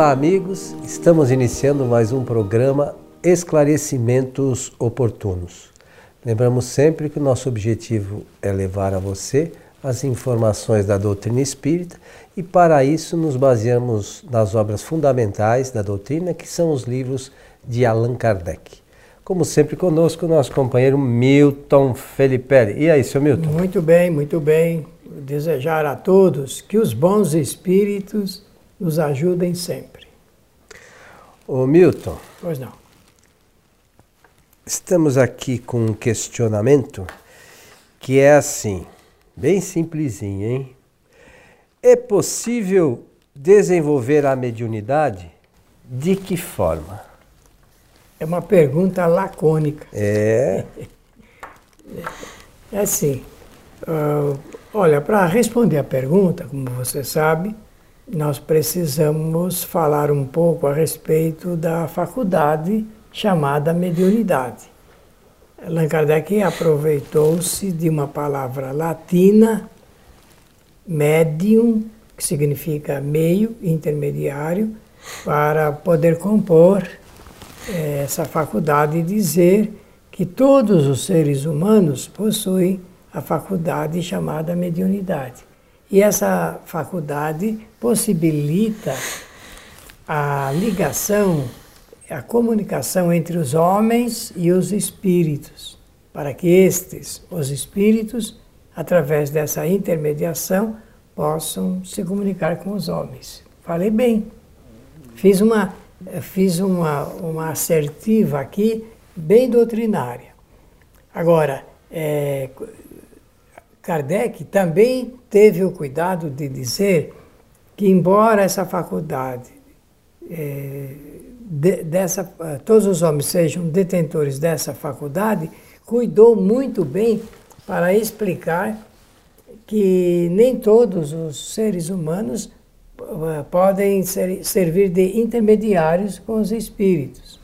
Olá, amigos. Estamos iniciando mais um programa Esclarecimentos Oportunos. Lembramos sempre que o nosso objetivo é levar a você as informações da doutrina espírita e para isso nos baseamos nas obras fundamentais da doutrina, que são os livros de Allan Kardec. Como sempre conosco, nosso companheiro Milton Felipe. E aí, seu Milton? Muito bem, muito bem. Desejar a todos que os bons espíritos nos ajudem sempre. Ô Milton. Pois não. Estamos aqui com um questionamento que é assim, bem simplesinho, hein? É possível desenvolver a mediunidade? De que forma? É uma pergunta lacônica. É. É assim. Uh, olha, para responder a pergunta, como você sabe, nós precisamos falar um pouco a respeito da faculdade chamada mediunidade. Allan Kardec aproveitou-se de uma palavra latina, medium, que significa meio, intermediário, para poder compor eh, essa faculdade e dizer que todos os seres humanos possuem a faculdade chamada mediunidade. E essa faculdade possibilita a ligação, a comunicação entre os homens e os espíritos, para que estes, os espíritos, através dessa intermediação, possam se comunicar com os homens. Falei bem. Fiz uma, fiz uma, uma assertiva aqui, bem doutrinária. Agora, é, Kardec também teve o cuidado de dizer que, embora essa faculdade, é, de, dessa, todos os homens sejam detentores dessa faculdade, cuidou muito bem para explicar que nem todos os seres humanos uh, podem ser, servir de intermediários com os espíritos.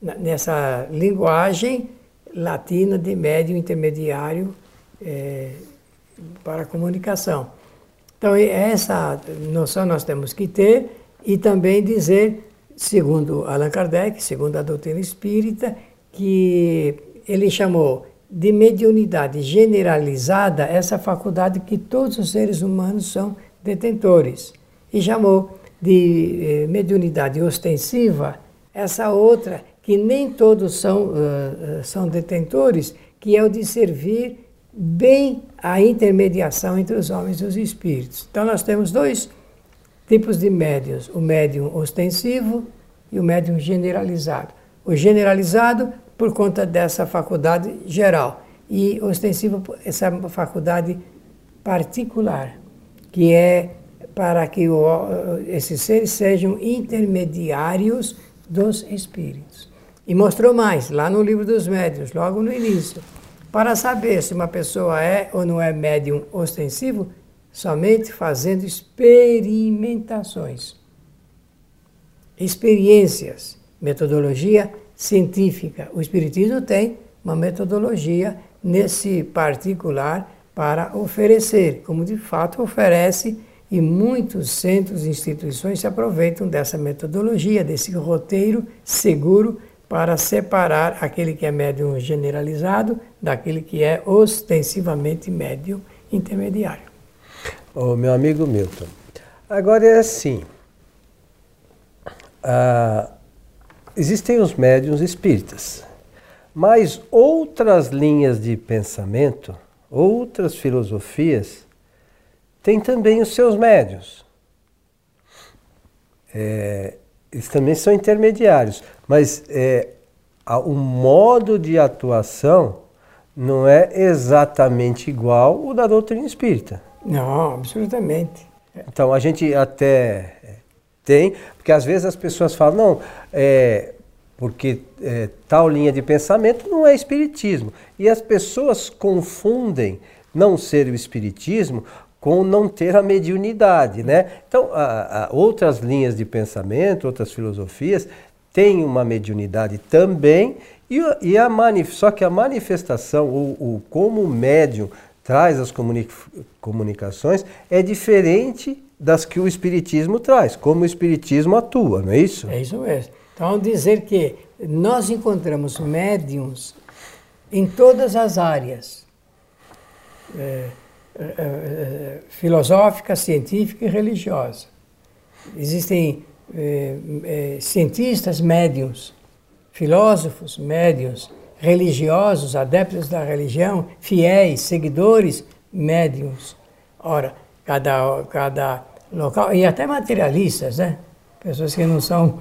Nessa linguagem latina de médio intermediário é, para a comunicação. Então, essa noção nós temos que ter e também dizer, segundo Allan Kardec, segundo a doutrina espírita, que ele chamou de mediunidade generalizada essa faculdade que todos os seres humanos são detentores. E chamou de eh, mediunidade ostensiva essa outra que nem todos são, uh, são detentores, que é o de servir bem a intermediação entre os homens e os espíritos. Então nós temos dois tipos de médiums, o médium ostensivo e o médium generalizado. O generalizado por conta dessa faculdade geral e ostensivo essa faculdade particular, que é para que o, esses seres sejam intermediários dos espíritos. E mostrou mais lá no livro dos médiuns, logo no início para saber se uma pessoa é ou não é médium ostensivo, somente fazendo experimentações. Experiências, metodologia científica. O Espiritismo tem uma metodologia nesse particular para oferecer, como de fato oferece, e muitos centros e instituições se aproveitam dessa metodologia, desse roteiro seguro para separar aquele que é médium generalizado daquele que é ostensivamente médium intermediário. Ô, meu amigo Milton, agora é assim. Ah, existem os médiums espíritas, mas outras linhas de pensamento, outras filosofias, têm também os seus médios. É, eles também são intermediários, mas é, o modo de atuação não é exatamente igual o da doutrina espírita. Não, absolutamente. Então a gente até é, tem, porque às vezes as pessoas falam, não, é, porque é, tal linha de pensamento não é espiritismo. E as pessoas confundem não ser o espiritismo com não ter a mediunidade, né? Então, a, a, outras linhas de pensamento, outras filosofias têm uma mediunidade também e, e a só que a manifestação, o, o como o médium traz as comuni comunicações é diferente das que o Espiritismo traz, como o Espiritismo atua, não é isso? É isso mesmo. Então, dizer que nós encontramos médiums em todas as áreas é, é, é, filosófica, científica e religiosa. Existem é, é, cientistas médiums, filósofos médiums, religiosos, adeptos da religião, fiéis, seguidores médiums. Ora, cada, cada local, e até materialistas, né? Pessoas que não são.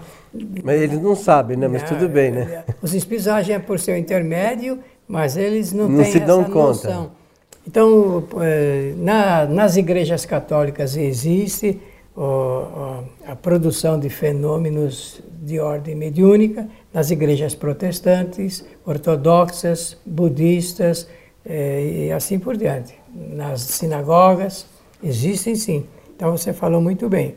Mas eles não sabem, né? Mas não, tudo bem, né? Os espíritos agem por seu intermédio, mas eles não, não têm se dão conta. Noção. Então, eh, na, nas igrejas católicas existe a produção de fenômenos de ordem mediúnica, nas igrejas protestantes, ortodoxas, budistas eh, e assim por diante. Nas sinagogas existem sim. Então você falou muito bem.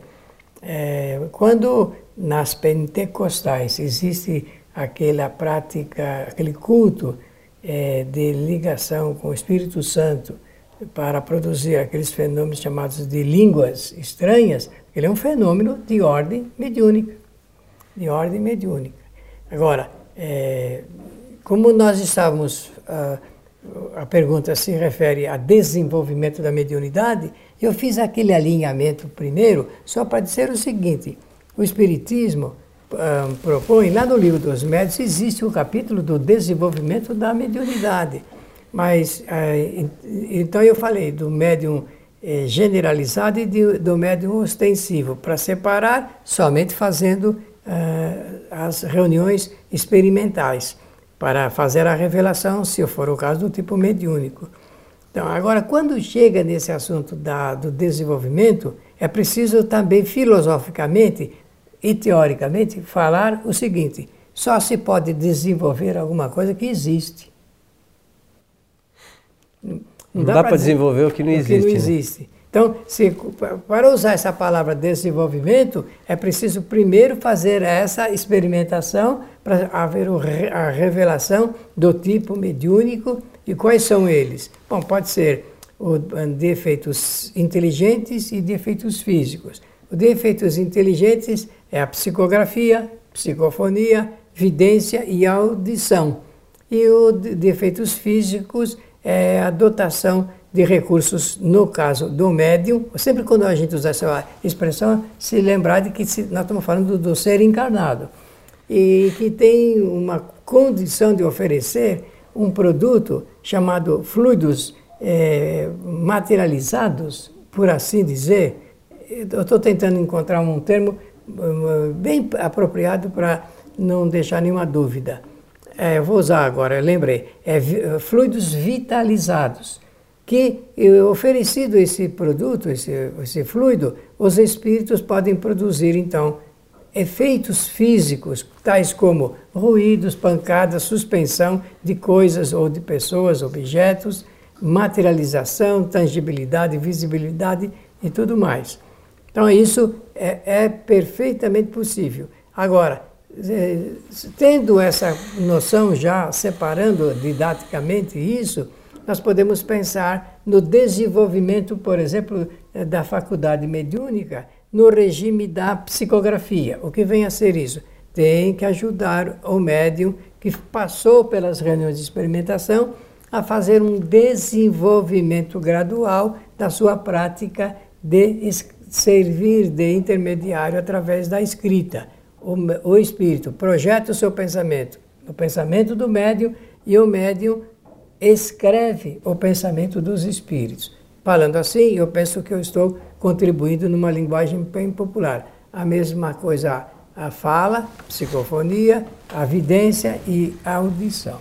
É, quando nas pentecostais existe aquela prática, aquele culto é, de ligação com o Espírito Santo para produzir aqueles fenômenos chamados de línguas estranhas, ele é um fenômeno de ordem mediúnica, de ordem mediúnica. Agora, é, como nós estávamos, a, a pergunta se refere a desenvolvimento da mediunidade, eu fiz aquele alinhamento primeiro só para dizer o seguinte: o Espiritismo propõe, lá no livro dos médios, existe o um capítulo do desenvolvimento da mediunidade. Mas, uh, então eu falei do médium eh, generalizado e do médium ostensivo, para separar somente fazendo uh, as reuniões experimentais, para fazer a revelação, se for o caso, do tipo mediúnico. Então, agora, quando chega nesse assunto da, do desenvolvimento, é preciso também filosoficamente e teoricamente falar o seguinte: só se pode desenvolver alguma coisa que existe. Não, não dá, dá para desenvolver o que não existe. Que não existe. Né? Então, se, para usar essa palavra desenvolvimento, é preciso primeiro fazer essa experimentação para haver a revelação do tipo mediúnico e quais são eles? Bom, pode ser o, defeitos inteligentes e defeitos físicos. Os defeitos inteligentes é a psicografia, psicofonia, vidência e audição. E os defeitos físicos é a dotação de recursos, no caso do médium. Sempre quando a gente usa essa expressão, se lembrar de que nós estamos falando do, do ser encarnado e que tem uma condição de oferecer um produto chamado fluidos é, materializados, por assim dizer. Eu estou tentando encontrar um termo bem apropriado para não deixar nenhuma dúvida. É, vou usar agora, lembrei, é fluidos vitalizados, que oferecido esse produto, esse, esse fluido, os espíritos podem produzir então efeitos físicos, tais como ruídos, pancadas, suspensão de coisas ou de pessoas, objetos, materialização, tangibilidade, visibilidade e tudo mais. Então, isso é, é perfeitamente possível. Agora, é, tendo essa noção já, separando didaticamente isso, nós podemos pensar no desenvolvimento, por exemplo, da faculdade mediúnica no regime da psicografia. O que vem a ser isso? Tem que ajudar o médium que passou pelas reuniões de experimentação a fazer um desenvolvimento gradual da sua prática de servir de intermediário através da escrita. O, o espírito projeta o seu pensamento no pensamento do médium e o médium escreve o pensamento dos espíritos. Falando assim, eu penso que eu estou contribuindo numa linguagem bem popular. A mesma coisa a fala, psicofonia, a vidência e a audição.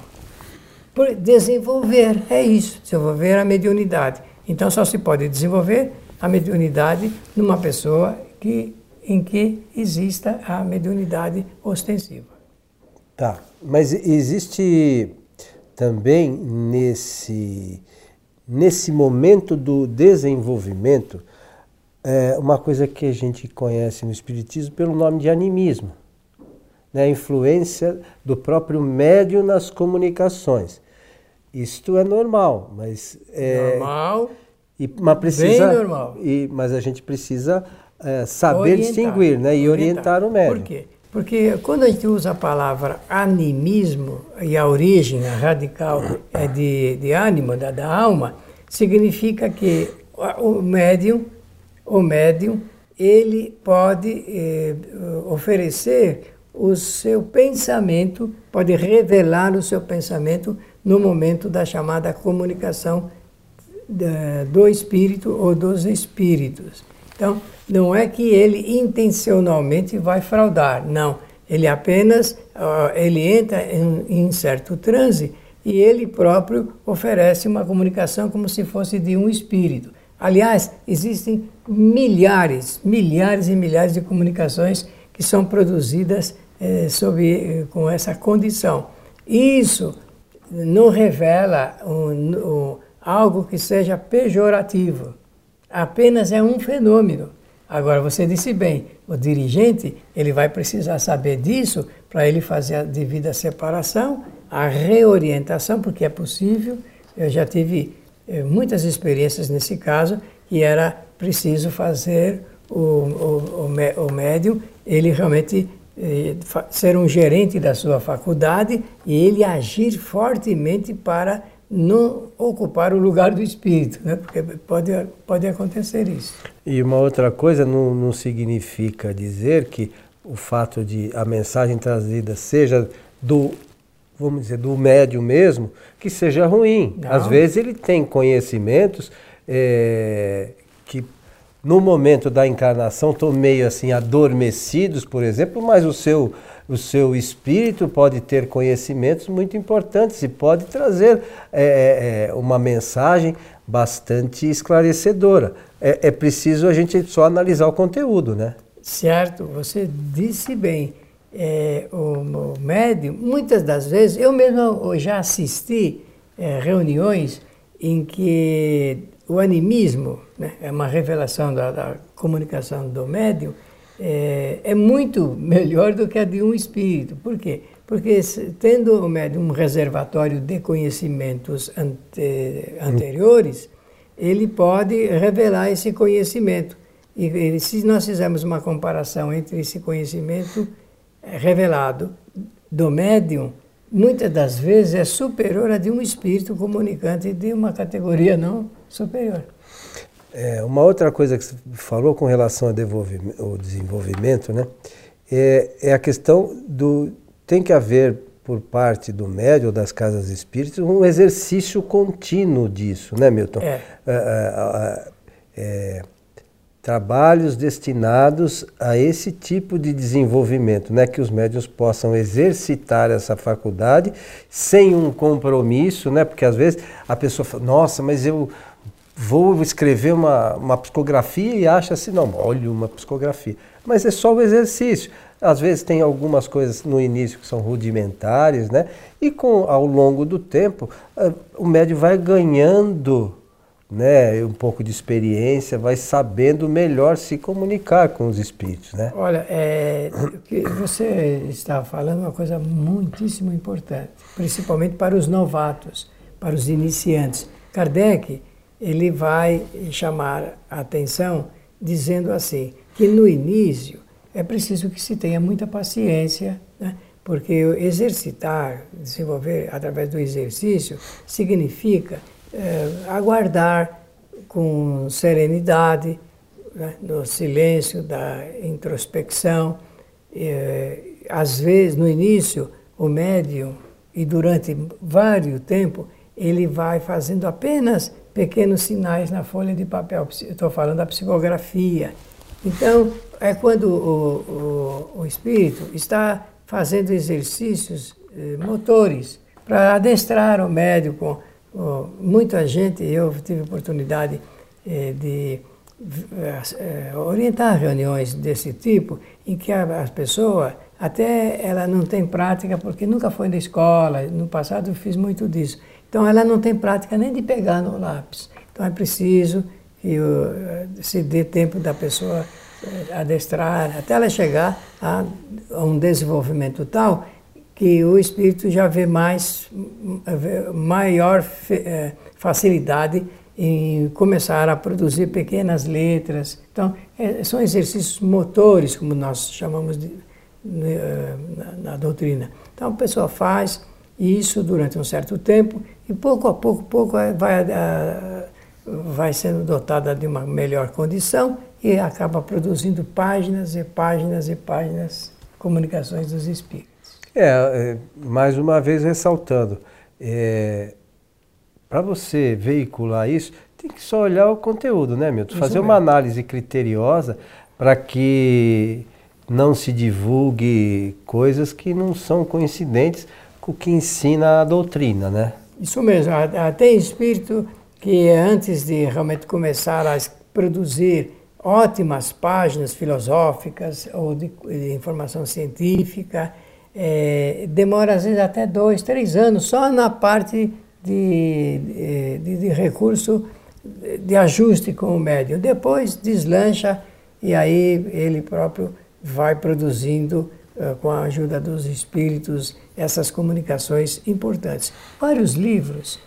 Por desenvolver, é isso, desenvolver a mediunidade. Então só se pode desenvolver a mediunidade numa pessoa que, em que exista a mediunidade ostensiva. Tá, mas existe também nesse, nesse momento do desenvolvimento é uma coisa que a gente conhece no Espiritismo pelo nome de animismo. Né? A influência do próprio médium nas comunicações. Isto é normal, mas. É, normal E, mas precisa, Bem normal. E, mas a gente precisa é, saber Orientar, distinguir né, e orientar, o médium. Por quê? Porque quando a gente usa a palavra animismo, e a origem, a radical é de, de ânimo, da, da alma, significa que o médium, o médium, ele pode eh, oferecer o seu pensamento, pode revelar o seu pensamento no momento da chamada comunicação do espírito ou dos espíritos. Então, não é que ele intencionalmente vai fraudar, não. Ele apenas uh, ele entra em, em, certo transe e ele próprio oferece uma comunicação como se fosse de um espírito. Aliás, existem milhares, milhares e milhares de comunicações que são produzidas eh, sob, eh, com essa condição. Isso não revela um, um, algo que seja pejorativo, apenas é um fenômeno. Agora, você disse bem, o dirigente ele vai precisar saber disso para ele fazer a devida separação, a reorientação, porque é possível. Eu já tive eh, muitas experiências nesse caso, que era preciso fazer o, o, o, o médium, ele realmente eh, ser um gerente da sua faculdade e ele agir fortemente para não ocupar o lugar do espírito, né? porque pode, pode acontecer isso. E uma outra coisa não, não significa dizer que o fato de a mensagem trazida seja do, vamos dizer, do médium mesmo, que seja ruim. Não. Às vezes ele tem conhecimentos é, que no momento da encarnação estão meio assim adormecidos, por exemplo, mas o seu o seu espírito pode ter conhecimentos muito importantes e pode trazer é, é, é, uma mensagem bastante esclarecedora. É, é preciso a gente só analisar o conteúdo, né? Certo, você disse bem. É, o, o médium, muitas das vezes, eu mesmo já assisti é, reuniões em que o animismo, né, é uma revelação da, da comunicação do médium, é, é, muito melhor do que a de um espírito. Por quê? Porque tendo o médium um reservatório de conhecimentos ante, anteriores, ele pode revelar esse conhecimento. E, e se nós fizermos uma comparação entre esse conhecimento revelado do médium, muitas das vezes é superior a de um espírito comunicante de uma categoria não superior. É, uma outra coisa que você falou com relação ao desenvolvimento, né, é, é, a questão do tem que haver por parte do médium ou das casas espíritas um exercício contínuo disso, né, Milton? É, é trabalhos destinados a esse tipo de desenvolvimento, né, que os médios possam exercitar essa faculdade sem um compromisso, né, porque às vezes a pessoa fala, nossa, mas eu vou escrever uma, uma psicografia e acha assim, não, olha uma psicografia. Mas é só o exercício. Às vezes tem algumas coisas no início que são rudimentares, né? E com, ao longo do tempo, uh, o médio vai ganhando né, um pouco de experiência, vai sabendo melhor se comunicar com os espíritos, né? Olha, é, você está falando uma coisa muitíssimo importante, principalmente para os novatos, para os iniciantes. Kardec ele vai chamar a atenção dizendo assim, que no início é preciso que se tenha muita paciência, né? porque exercitar, desenvolver através do exercício, significa é, aguardar com serenidade, né? no silêncio da introspecção. É, às vezes, no início, o médium, e durante vários tempo, ele vai fazendo apenas pequenos sinais na folha de papel. Estou falando da psicografia. Então, é quando o, o, o espírito está fazendo exercícios eh, motores para adestrar o médico. Oh, muita gente, eu tive oportunidade eh, de eh, orientar reuniões desse tipo, em que a, a pessoa até ela não tem prática porque nunca foi na escola, no passado eu fiz muito disso. Então ela não tem prática nem de pegar no lápis. Então é preciso que se dê tempo da pessoa eh, adestrar, até ela chegar a, a um desenvolvimento tal que o espírito já vê mais, maior eh, facilidade em começar a produzir pequenas letras. Então, é, são exercícios motores, como nós chamamos de, eh, na, na, doutrina. Então, a pessoa faz isso durante um certo tempo e pouco a pouco, pouco vai, vai sendo dotada de uma melhor condição e acaba produzindo páginas e páginas e páginas, comunicações dos espíritos. É, é mais uma vez ressaltando, é, para você veicular isso, tem que só olhar o conteúdo, né, Milton? Fazer uma análise criteriosa para que não se divulgue coisas que não são coincidentes com o que ensina a doutrina, né? Isso mesmo. Tem espírito que antes de realmente começar a produzir ótimas páginas filosóficas ou de, de informação científica, é, demora às vezes até dois, três anos só na parte de, de, de recurso de ajuste com o médium. Depois deslancha e aí ele próprio vai produzindo, uh, com a ajuda dos espíritos, essas comunicações importantes. Vários livros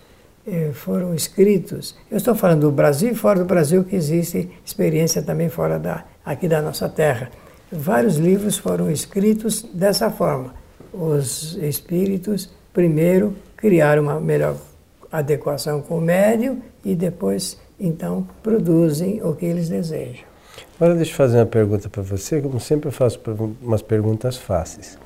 eh, foram escritos. Eu estou falando do Brasil e fora do Brasil, que existe experiência também fora da, aqui da nossa terra. Vários livros foram escritos dessa forma. Os espíritos, primeiro, criaram uma melhor adequação com o médium e depois, então, produzem o que eles desejam. Agora deixa eu fazer uma pergunta para você, como sempre eu faço umas perguntas fáceis.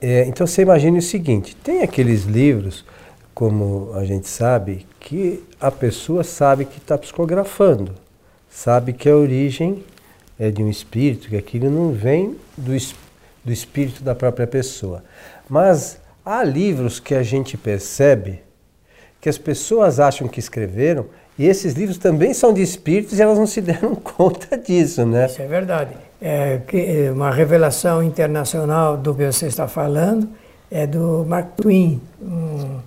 É, então você imagine o seguinte, tem aqueles livros, como a gente sabe, que a pessoa sabe que está psicografando, sabe que a origem é de um espírito, que aquilo não vem do, do espírito da própria pessoa. Mas há livros que a gente percebe que as pessoas acham que escreveram e esses livros também são de espíritos e elas não se deram conta disso, né? Isso é verdade. É, é uma revelação internacional do que você está falando é do Mark Twain, um,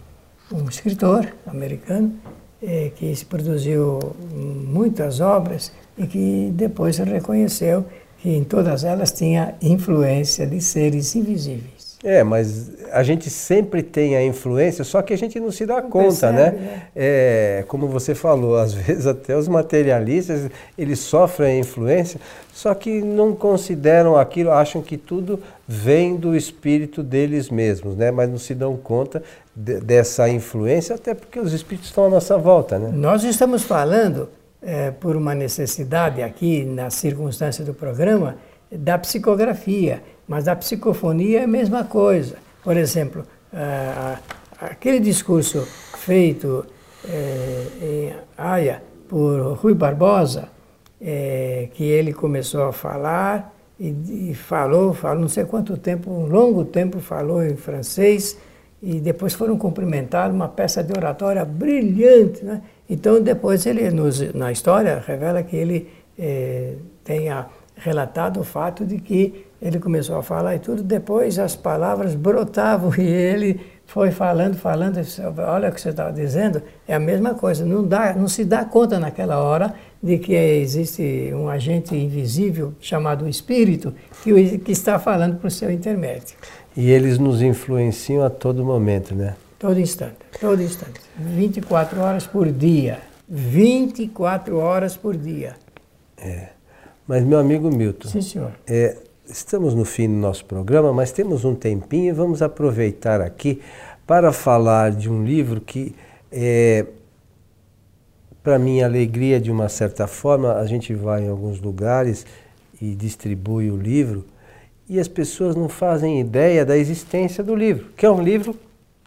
um escritor americano é, que produziu muitas obras e que depois reconheceu que em todas elas tinha influência de seres invisíveis. É, mas a gente sempre tem a influência, só que a gente não se dá não conta, né? percebe, né? né? É, como você falou, às vezes até os materialistas, eles sofrem a influência, só que não consideram aquilo, acham que tudo vem do espírito deles mesmos, né? Mas não se dão conta de, dessa influência, até porque os espíritos estão à nossa volta, né? Nós estamos falando, é, por uma necessidade aqui, na circunstância do programa, da psicografia. Mas a psicofonia é a mesma coisa. Por exemplo, aquele discurso feito é, em Haia por Rui Barbosa, é, que ele começou a falar e, falou, falou não sei quanto tempo, um longo tempo falou em francês e depois foram cumprimentados, uma peça de oratória brilhante. Né? Então depois ele, nos, na história, revela que ele é, tem a relatado o fato de que ele começou a falar e tudo, depois as palavras brotavam e ele foi falando, falando, olha o que você estava dizendo, é a mesma coisa, não, dá, não se dá conta naquela hora de que existe um agente invisível chamado espírito que, que está falando para o seu intermédio. E eles nos influenciam a todo momento, né? Todo instante, todo instante. 24 horas por dia. 24 horas por dia. É. Mas, meu amigo Milton, Sim, senhor. É, estamos no fim do nosso programa, mas temos um tempinho e vamos aproveitar aqui para falar de um livro que, é, para minha alegria, de uma certa forma, a gente vai em alguns lugares e distribui o livro e as pessoas não fazem ideia da existência do livro, que é um livro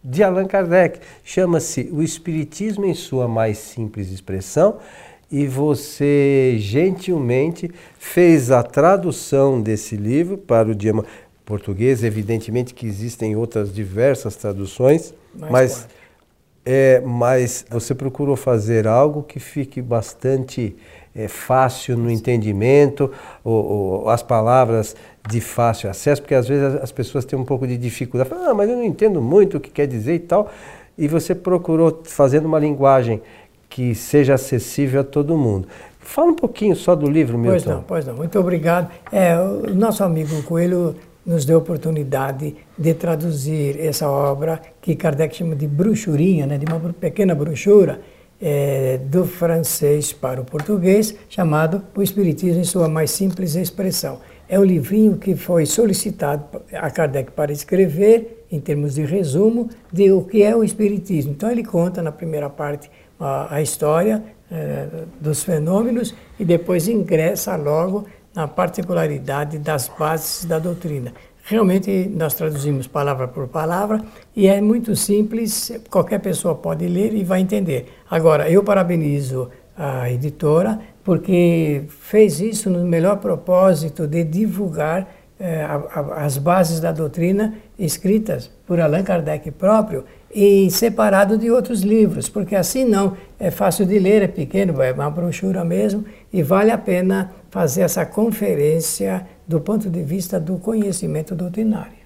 de Allan Kardec. Chama-se O Espiritismo em Sua Mais Simples Expressão e você gentilmente fez a tradução desse livro para o idioma português. Evidentemente que existem outras diversas traduções, Mais mas, é, mas você procurou fazer algo que fique bastante é, fácil no entendimento, ou, ou, as palavras de fácil acesso, porque às vezes as pessoas têm um pouco de dificuldade. ah, mas eu não entendo muito o que quer dizer e tal. E você procurou fazendo uma linguagem que seja acessível a todo mundo. Fala um pouquinho só do livro, Milton. Pois não, pois não. Muito obrigado. É, o nosso amigo Coelho nos deu a oportunidade de traduzir essa obra que Kardec chama de bruxurinha, né, de uma pequena brochura, é, do francês para o português, chamado O Espiritismo em sua mais simples expressão. É um livrinho que foi solicitado a Kardec para escrever, em termos de resumo, de o que é o Espiritismo. Então ele conta na primeira parte a, a história é, dos fenômenos e depois ingressa logo na particularidade das bases da doutrina. Realmente nós traduzimos palavra por palavra e é muito simples, qualquer pessoa pode ler e vai entender. Agora, eu parabenizo a editora porque fez isso no melhor propósito de divulgar eh, a, a, as bases da doutrina escritas por Allan Kardec próprio e separado de outros livros, porque assim não é fácil de ler, é pequeno, é uma brochura mesmo e vale a pena fazer essa conferência do ponto de vista do conhecimento doutrinário.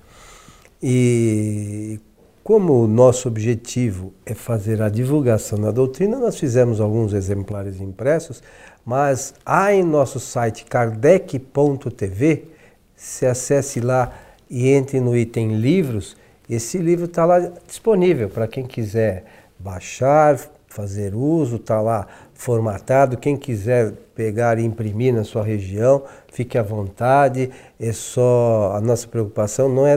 E como o nosso objetivo é fazer a divulgação da doutrina, nós fizemos alguns exemplares impressos, mas há em nosso site kardec.tv, se acesse lá e entre no item livros, esse livro está lá disponível para quem quiser baixar, fazer uso, está lá formatado. Quem quiser pegar e imprimir na sua região, fique à vontade. É só a nossa preocupação não é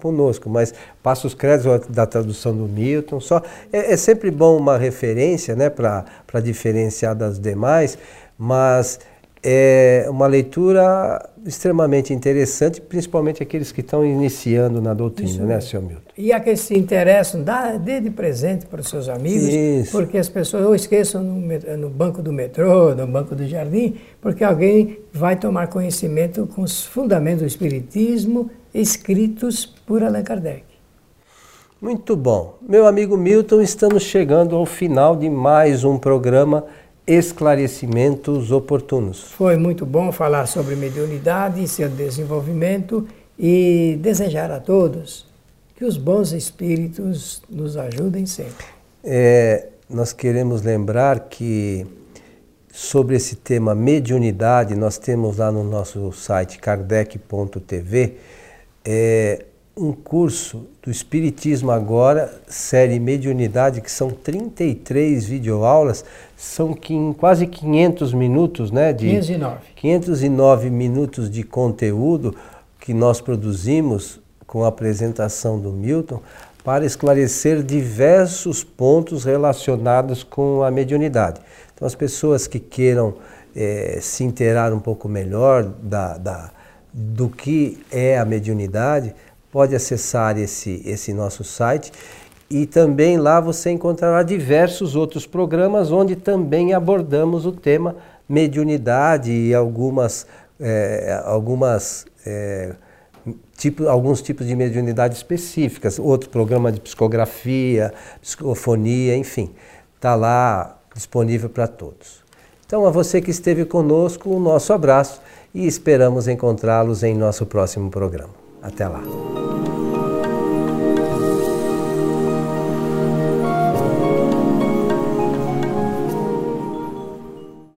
conosco, mas passa os créditos da tradução do Milton. Só é, é sempre bom uma referência, né, para diferenciar das demais, mas é uma leitura extremamente interessante, principalmente aqueles que estão iniciando na doutrina, Isso né, senhor Milton? E a que se interessam, dá, dê de presente para os seus amigos, Isso. porque as pessoas ou esqueçam no, no, banco do metrô, no banco do jardim, porque alguém vai tomar conhecimento com os fundamentos do Espiritismo escritos por Allan Kardec. Muito bom. Meu amigo Milton, estamos chegando ao final de mais um programa esclarecimentos oportunos. Foi muito bom falar sobre mediunidade e seu desenvolvimento e desejar a todos que os bons espíritos nos ajudem sempre. É, nós queremos lembrar que sobre esse tema mediunidade, nós temos lá no nosso site kardec.tv é, um curso do Espiritismo Agora, série Mediunidade, que são 33 videoaulas, são quase 500 minutos, né? De 509. 509 minutos de conteúdo que nós produzimos com a apresentação do Milton para esclarecer diversos pontos relacionados com a mediunidade. Então, as pessoas que queiram é, se inteirar um pouco melhor da, da, do que é a mediunidade, pode acessar esse, esse nosso site e também lá você encontrará diversos outros programas onde também abordamos o tema mediunidade e algumas, é, algumas é, tipo, alguns tipos de mediunidade específicas, outro programa de psicografia, psicofonia, enfim, está lá disponível para todos. Então, a você que esteve conosco, o nosso abraço e esperamos encontrá-los em nosso próximo programa. Até lá.